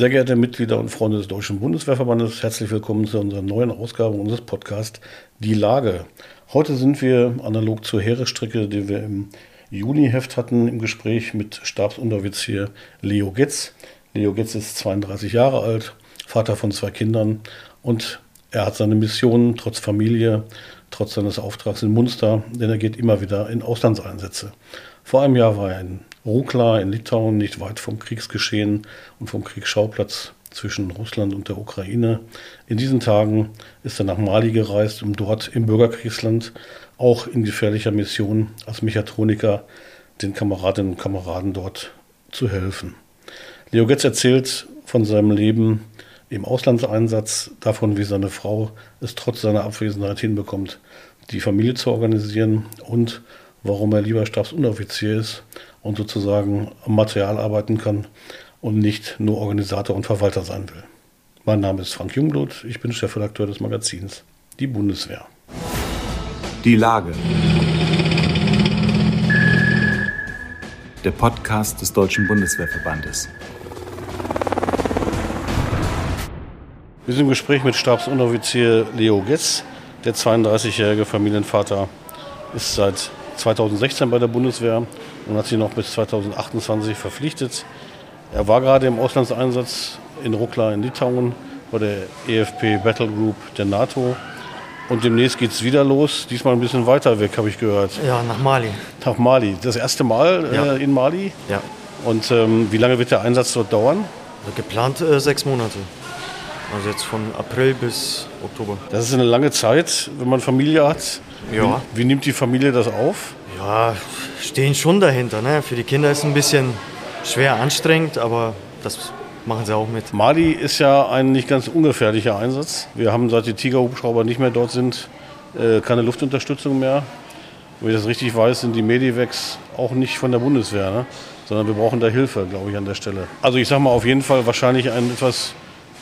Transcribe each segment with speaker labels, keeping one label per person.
Speaker 1: Sehr geehrte Mitglieder und Freunde des Deutschen Bundeswehrverbandes, herzlich willkommen zu unserer neuen Ausgabe unseres Podcasts Die Lage. Heute sind wir analog zur Heeresstrecke, die wir im Juni-Heft hatten, im Gespräch mit Stabsunteroffizier Leo Getz. Leo Getz ist 32 Jahre alt, Vater von zwei Kindern und er hat seine Mission trotz Familie, trotz seines Auftrags in Munster, denn er geht immer wieder in Auslandseinsätze. Vor einem Jahr war er in Rukla in Litauen, nicht weit vom Kriegsgeschehen und vom Kriegsschauplatz zwischen Russland und der Ukraine. In diesen Tagen ist er nach Mali gereist, um dort im Bürgerkriegsland auch in gefährlicher Mission als Mechatroniker den Kameradinnen und Kameraden dort zu helfen. Leo Getz erzählt von seinem Leben im Auslandseinsatz, davon, wie seine Frau es trotz seiner Abwesenheit hinbekommt, die Familie zu organisieren und warum er lieber Stabsunteroffizier ist und sozusagen am Material arbeiten kann und nicht nur Organisator und Verwalter sein will. Mein Name ist Frank Jungblut, ich bin Chefredakteur des Magazins Die Bundeswehr.
Speaker 2: Die Lage. Der Podcast des Deutschen Bundeswehrverbandes.
Speaker 1: Wir sind im Gespräch mit Stabsunteroffizier Leo Getz. Der 32-jährige Familienvater ist seit 2016 bei der Bundeswehr und hat sich noch bis 2028 verpflichtet. Er war gerade im Auslandseinsatz in Rukla in Litauen bei der EFP Battle Group der NATO. Und demnächst geht es wieder los, diesmal ein bisschen weiter weg, habe ich gehört.
Speaker 3: Ja, nach Mali.
Speaker 1: Nach Mali. Das erste Mal ja. äh, in Mali?
Speaker 3: Ja.
Speaker 1: Und ähm, wie lange wird der Einsatz dort dauern?
Speaker 3: Geplant äh, sechs Monate. Also jetzt von April bis Oktober.
Speaker 1: Das ist eine lange Zeit, wenn man Familie hat.
Speaker 3: Ja.
Speaker 1: Wie, wie nimmt die Familie das auf?
Speaker 3: Ja, stehen schon dahinter. Ne? Für die Kinder ist es ein bisschen schwer anstrengend, aber das machen sie auch mit.
Speaker 1: Mali ist ja ein nicht ganz ungefährlicher Einsatz. Wir haben seit die Tiger-Hubschrauber nicht mehr dort sind, äh, keine Luftunterstützung mehr. Wenn ich das richtig weiß, sind die Medivex auch nicht von der Bundeswehr, ne? sondern wir brauchen da Hilfe, glaube ich, an der Stelle. Also ich sage mal auf jeden Fall wahrscheinlich ein etwas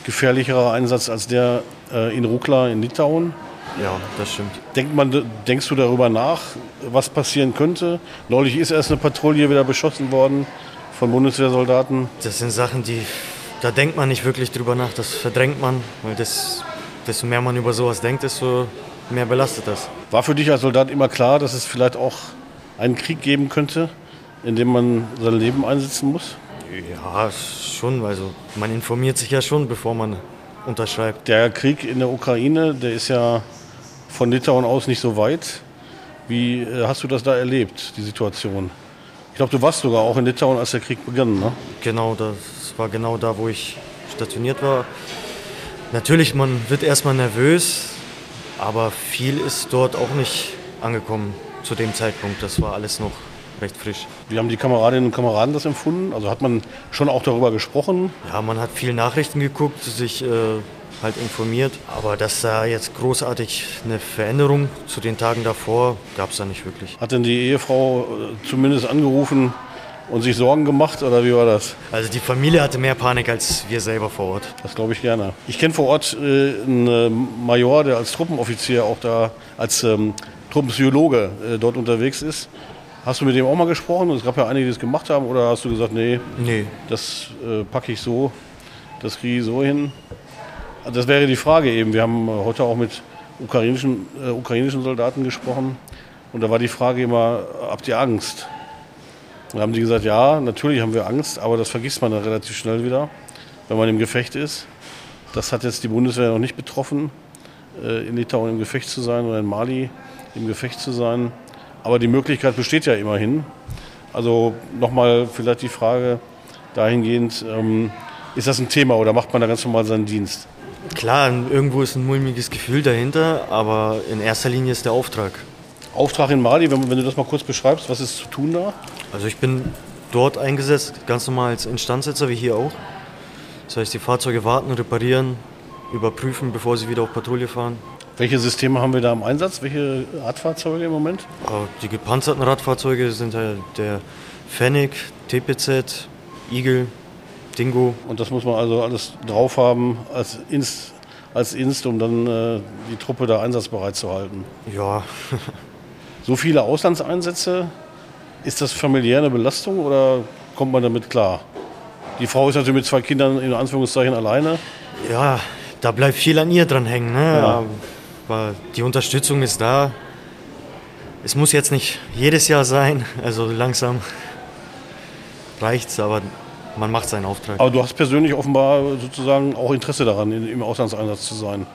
Speaker 1: gefährlicherer Einsatz als der äh, in Rukla in Litauen.
Speaker 3: Ja, das stimmt.
Speaker 1: Denkt man, denkst du darüber nach, was passieren könnte? Neulich ist erst eine Patrouille wieder beschossen worden von Bundeswehrsoldaten.
Speaker 3: Das sind Sachen, die da denkt man nicht wirklich drüber nach, das verdrängt man, weil das, desto mehr man über sowas denkt, desto mehr belastet das.
Speaker 1: War für dich als Soldat immer klar, dass es vielleicht auch einen Krieg geben könnte, in dem man sein Leben einsetzen muss?
Speaker 3: Ja, schon. Also man informiert sich ja schon, bevor man unterschreibt.
Speaker 1: Der Krieg in der Ukraine, der ist ja von Litauen aus nicht so weit. Wie äh, hast du das da erlebt, die Situation? Ich glaube, du warst sogar auch in Litauen, als der Krieg begann, ne?
Speaker 3: Genau, das war genau da, wo ich stationiert war. Natürlich, man wird erstmal nervös, aber viel ist dort auch nicht angekommen zu dem Zeitpunkt. Das war alles noch recht frisch.
Speaker 1: Wie haben die Kameradinnen und Kameraden das empfunden? Also hat man schon auch darüber gesprochen?
Speaker 3: Ja, man hat viel Nachrichten geguckt, sich äh, halt informiert. Aber dass da jetzt großartig eine Veränderung zu den Tagen davor gab es da nicht wirklich.
Speaker 1: Hat denn die Ehefrau äh, zumindest angerufen und sich Sorgen gemacht oder wie war das?
Speaker 3: Also die Familie hatte mehr Panik als wir selber vor Ort.
Speaker 1: Das glaube ich gerne. Ich kenne vor Ort äh, einen äh, Major, der als Truppenoffizier auch da als ähm, Truppenpsychologe äh, dort unterwegs ist. Hast du mit dem auch mal gesprochen? Es gab ja einige, die das gemacht haben. Oder hast du gesagt, nee,
Speaker 3: nee.
Speaker 1: das äh, packe ich so, das kriege ich so hin? Das wäre die Frage eben. Wir haben heute auch mit ukrainischen, äh, ukrainischen Soldaten gesprochen. Und da war die Frage immer, habt ihr Angst? Da haben die gesagt, ja, natürlich haben wir Angst, aber das vergisst man dann relativ schnell wieder, wenn man im Gefecht ist. Das hat jetzt die Bundeswehr noch nicht betroffen, äh, in Litauen im Gefecht zu sein oder in Mali im Gefecht zu sein. Aber die Möglichkeit besteht ja immerhin. Also nochmal vielleicht die Frage dahingehend, ähm, ist das ein Thema oder macht man da ganz normal seinen Dienst?
Speaker 3: Klar, irgendwo ist ein mulmiges Gefühl dahinter, aber in erster Linie ist der Auftrag.
Speaker 1: Auftrag in Mali, wenn, wenn du das mal kurz beschreibst, was ist zu tun da?
Speaker 3: Also ich bin dort eingesetzt, ganz normal als Instandsetzer wie hier auch. Das heißt, die Fahrzeuge warten, reparieren, überprüfen, bevor sie wieder auf Patrouille fahren.
Speaker 1: Welche Systeme haben wir da im Einsatz? Welche Radfahrzeuge im Moment?
Speaker 3: Die gepanzerten Radfahrzeuge sind der Fennec, TPZ, Eagle, Dingo.
Speaker 1: Und das muss man also alles drauf haben als Inst, als Inst um dann äh, die Truppe da einsatzbereit zu halten.
Speaker 3: Ja.
Speaker 1: so viele Auslandseinsätze, ist das familiär eine Belastung oder kommt man damit klar? Die Frau ist natürlich mit zwei Kindern in Anführungszeichen alleine.
Speaker 4: Ja, da bleibt viel an ihr dran hängen. Ne?
Speaker 1: Ja.
Speaker 4: Aber die Unterstützung ist da. Es muss jetzt nicht jedes Jahr sein, also langsam reicht's, aber man macht seinen Auftrag.
Speaker 1: Aber du hast persönlich offenbar sozusagen auch Interesse daran, im Auslandseinsatz zu sein.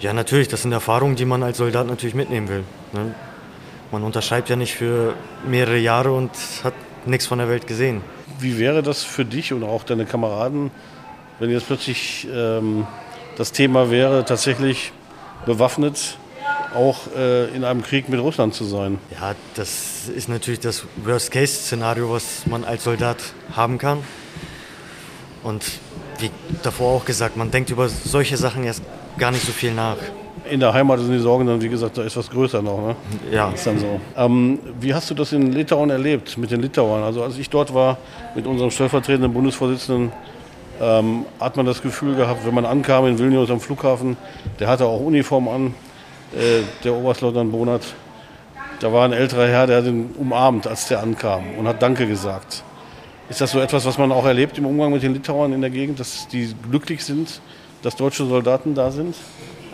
Speaker 4: Ja, natürlich, das sind Erfahrungen, die man als Soldat natürlich mitnehmen will. Ne? Man unterschreibt ja nicht für mehrere Jahre und hat nichts von der Welt gesehen.
Speaker 1: Wie wäre das für dich und auch deine Kameraden, wenn jetzt plötzlich ähm, das Thema wäre, tatsächlich bewaffnet auch äh, in einem Krieg mit Russland zu sein?
Speaker 4: Ja, das ist natürlich das Worst-Case-Szenario, was man als Soldat haben kann. Und wie davor auch gesagt, man denkt über solche Sachen erst gar nicht so viel nach.
Speaker 1: In der Heimat sind die Sorgen dann, wie gesagt, da ist was größer noch. Ne?
Speaker 4: Ja,
Speaker 1: Ist dann so. Ähm, wie hast du das in Litauen erlebt mit den Litauern? Also als ich dort war mit unserem stellvertretenden Bundesvorsitzenden, ähm, hat man das Gefühl gehabt, wenn man ankam in Vilnius am Flughafen, der hatte auch Uniform an, äh, der Oberstleutnant Bonat. Da war ein älterer Herr, der hat ihn umarmt, als der ankam und hat Danke gesagt. Ist das so etwas, was man auch erlebt im Umgang mit den Litauern in der Gegend, dass die glücklich sind, dass deutsche Soldaten da sind?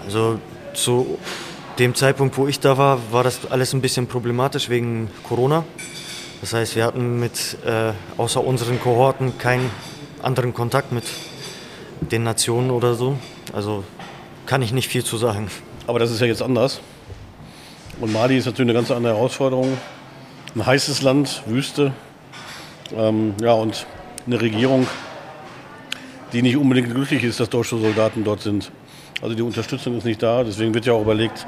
Speaker 4: also zu dem Zeitpunkt, wo ich da war, war das alles ein bisschen problematisch wegen Corona. Das heißt, wir hatten mit äh, außer unseren Kohorten keinen anderen Kontakt mit den Nationen oder so. Also kann ich nicht viel zu sagen.
Speaker 1: Aber das ist ja jetzt anders. Und Mali ist natürlich eine ganz andere Herausforderung. Ein heißes Land, Wüste. Ähm, ja, und eine Regierung, die nicht unbedingt glücklich ist, dass deutsche Soldaten dort sind. Also die Unterstützung ist nicht da. Deswegen wird ja auch überlegt,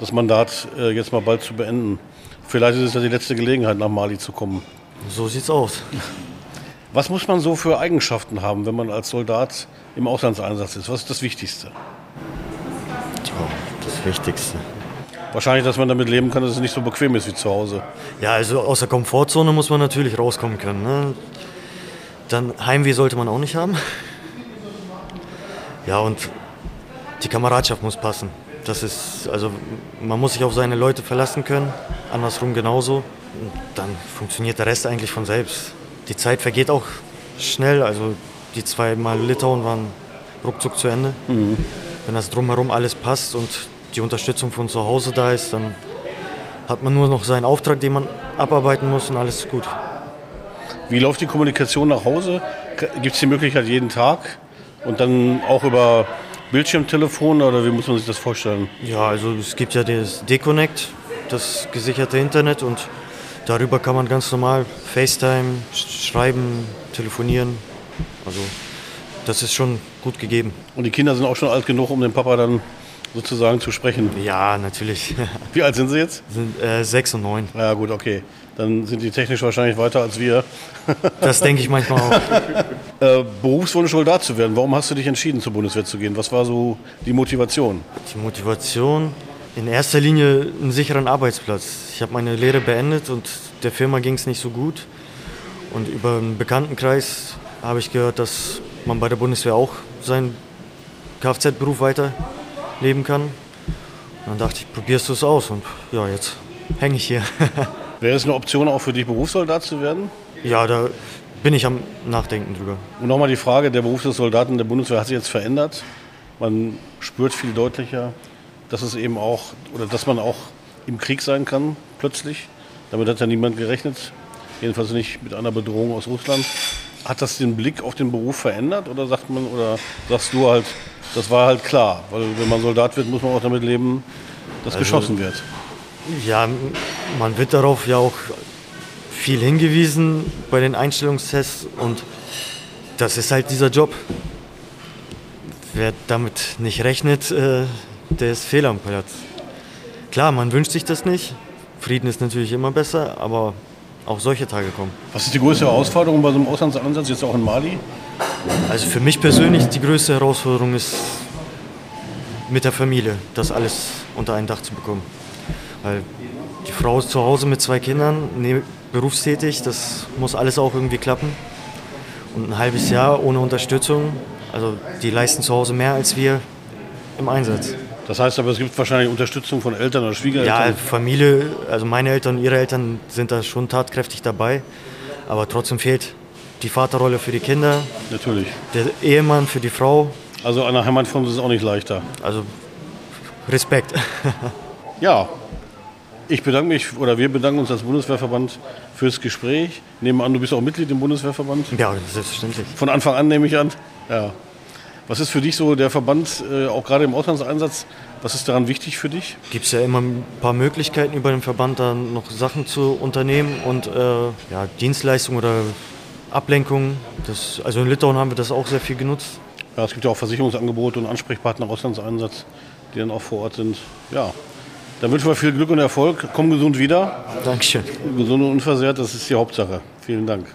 Speaker 1: das Mandat äh, jetzt mal bald zu beenden. Vielleicht ist es ja die letzte Gelegenheit, nach Mali zu kommen.
Speaker 4: So sieht's aus.
Speaker 1: Was muss man so für Eigenschaften haben, wenn man als Soldat im Auslandseinsatz ist? Was ist das Wichtigste?
Speaker 4: Das Wichtigste.
Speaker 1: Wahrscheinlich, dass man damit leben kann, dass es nicht so bequem ist wie zu Hause.
Speaker 4: Ja, also aus der Komfortzone muss man natürlich rauskommen können. Ne? Dann Heimweh sollte man auch nicht haben. Ja, und die Kameradschaft muss passen. Das ist, also man muss sich auf seine Leute verlassen können, andersrum genauso. Und dann funktioniert der Rest eigentlich von selbst. Die Zeit vergeht auch schnell, also die zwei Mal Litauen waren ruckzuck zu Ende. Wenn das drumherum alles passt und die Unterstützung von zu Hause da ist, dann hat man nur noch seinen Auftrag, den man abarbeiten muss und alles ist gut.
Speaker 1: Wie läuft die Kommunikation nach Hause? Gibt es die Möglichkeit jeden Tag und dann auch über Bildschirmtelefon oder wie muss man sich das vorstellen?
Speaker 4: Ja, also es gibt ja das D-Connect, das gesicherte Internet und darüber kann man ganz normal FaceTime, sch- schreiben, telefonieren. Also das ist schon gut gegeben.
Speaker 1: Und die Kinder sind auch schon alt genug, um den Papa dann sozusagen zu sprechen.
Speaker 4: Ja, natürlich.
Speaker 1: Wie alt sind sie jetzt?
Speaker 4: sind äh, sechs und neun.
Speaker 1: Ja gut, okay. Dann sind die technisch wahrscheinlich weiter als wir.
Speaker 4: Das denke ich manchmal auch.
Speaker 1: Äh, Berufswunsch Soldat zu werden. Warum hast du dich entschieden, zur Bundeswehr zu gehen? Was war so die Motivation?
Speaker 4: Die Motivation, in erster Linie einen sicheren Arbeitsplatz. Ich habe meine Lehre beendet und der Firma ging es nicht so gut. Und über einen Bekanntenkreis habe ich gehört, dass man bei der Bundeswehr auch seinen Kfz-Beruf weiterleben kann. Und dann dachte ich, probierst du es aus und ja, jetzt hänge ich hier.
Speaker 1: Wäre es eine Option auch für dich, Berufssoldat zu werden?
Speaker 4: ja, da bin ich am Nachdenken drüber.
Speaker 1: Und nochmal die Frage, der Beruf des Soldaten der Bundeswehr hat sich jetzt verändert. Man spürt viel deutlicher, dass es eben auch, oder dass man auch im Krieg sein kann, plötzlich. Damit hat ja niemand gerechnet. Jedenfalls nicht mit einer Bedrohung aus Russland. Hat das den Blick auf den Beruf verändert oder sagt man, oder sagst du halt, das war halt klar, weil wenn man Soldat wird, muss man auch damit leben, dass geschossen wird.
Speaker 4: Ja, man wird darauf ja auch viel hingewiesen bei den Einstellungstests und das ist halt dieser Job. Wer damit nicht rechnet, äh, der ist fehl am Platz. Klar, man wünscht sich das nicht. Frieden ist natürlich immer besser, aber auch solche Tage kommen.
Speaker 1: Was ist die größte Herausforderung bei so einem Auslandsansatz, jetzt auch in Mali?
Speaker 4: Also für mich persönlich die größte Herausforderung ist, mit der Familie das alles unter ein Dach zu bekommen. Weil die Frau ist zu Hause mit zwei Kindern, ne, berufstätig, das muss alles auch irgendwie klappen. Und ein halbes Jahr ohne Unterstützung, also die leisten zu Hause mehr als wir im Einsatz.
Speaker 1: Das heißt aber, es gibt wahrscheinlich Unterstützung von Eltern oder Schwiegereltern.
Speaker 4: Ja, Familie, also meine Eltern und ihre Eltern sind da schon tatkräftig dabei, aber trotzdem fehlt die Vaterrolle für die Kinder,
Speaker 1: Natürlich.
Speaker 4: der Ehemann für die Frau.
Speaker 1: Also an der Heimatfront ist es auch nicht leichter.
Speaker 4: Also Respekt.
Speaker 1: Ja, ich bedanke mich, oder wir bedanken uns als Bundeswehrverband fürs Gespräch. Nehmen an, du bist auch Mitglied im Bundeswehrverband.
Speaker 4: ja, selbstverständlich.
Speaker 1: Von Anfang an nehme ich an. Ja. Was ist für dich so der Verband, äh, auch gerade im Auslandseinsatz, was ist daran wichtig für dich?
Speaker 4: Gibt es ja immer ein paar Möglichkeiten über den Verband dann noch Sachen zu unternehmen und äh, ja, Dienstleistungen oder Ablenkungen. Das, also in Litauen haben wir das auch sehr viel genutzt.
Speaker 1: Ja, es gibt ja auch Versicherungsangebote und Ansprechpartner im Auslandseinsatz, die dann auch vor Ort sind. Ja, dann wünschen wir viel Glück und Erfolg. Komm gesund wieder.
Speaker 4: Dankeschön.
Speaker 1: Gesund und unversehrt, das ist die Hauptsache. Vielen Dank.